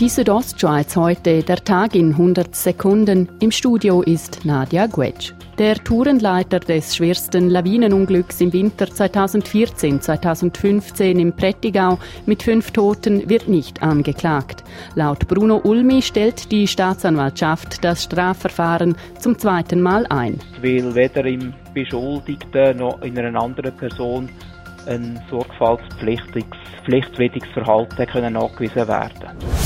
Die Südostschweiz heute, der Tag in 100 Sekunden. Im Studio ist Nadja Gwetsch. Der Tourenleiter des schwersten Lawinenunglücks im Winter 2014-2015 im Prättigau mit fünf Toten wird nicht angeklagt. Laut Bruno Ulmi stellt die Staatsanwaltschaft das Strafverfahren zum zweiten Mal ein. Weil weder im Beschuldigten noch in einer anderen Person ein sorgfaltspflichtiges Verhalten können nachgewiesen werden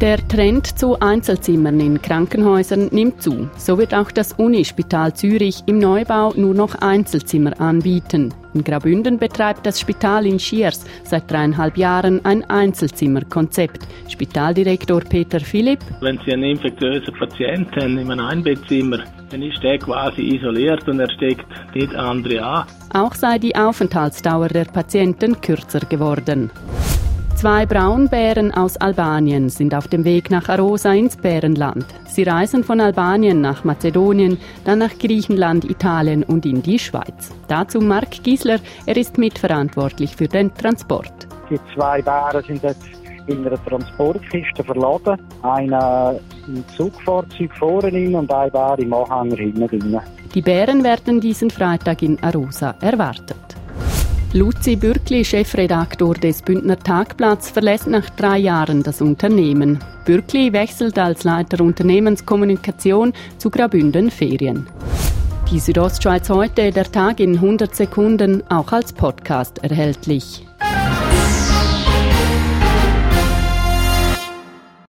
der Trend zu Einzelzimmern in Krankenhäusern nimmt zu. So wird auch das Unispital Zürich im Neubau nur noch Einzelzimmer anbieten. In Graubünden betreibt das Spital in Schiers seit dreieinhalb Jahren ein Einzelzimmerkonzept. Spitaldirektor Peter Philipp. Wenn Sie einen infektiösen Patienten haben in einem Einbettzimmer, dann ist der quasi isoliert und er steckt nicht andere an. Auch sei die Aufenthaltsdauer der Patienten kürzer geworden. Zwei Braunbären aus Albanien sind auf dem Weg nach Arosa ins Bärenland. Sie reisen von Albanien nach Mazedonien, dann nach Griechenland, Italien und in die Schweiz. Dazu Mark Giesler, er ist mitverantwortlich für den Transport. Die zwei Bären sind jetzt in einer Transportkiste verladen. Einer im Zugfahrzeug vorne und ein Bär im Anhänger hinten. Die Bären werden diesen Freitag in Arosa erwartet. Luzi Bürkli, Chefredaktor des Bündner Tagblatts, verlässt nach drei Jahren das Unternehmen. Bürkli wechselt als Leiter Unternehmenskommunikation zu Graubünden Ferien. Die Südostschweiz heute, der Tag in 100 Sekunden, auch als Podcast erhältlich.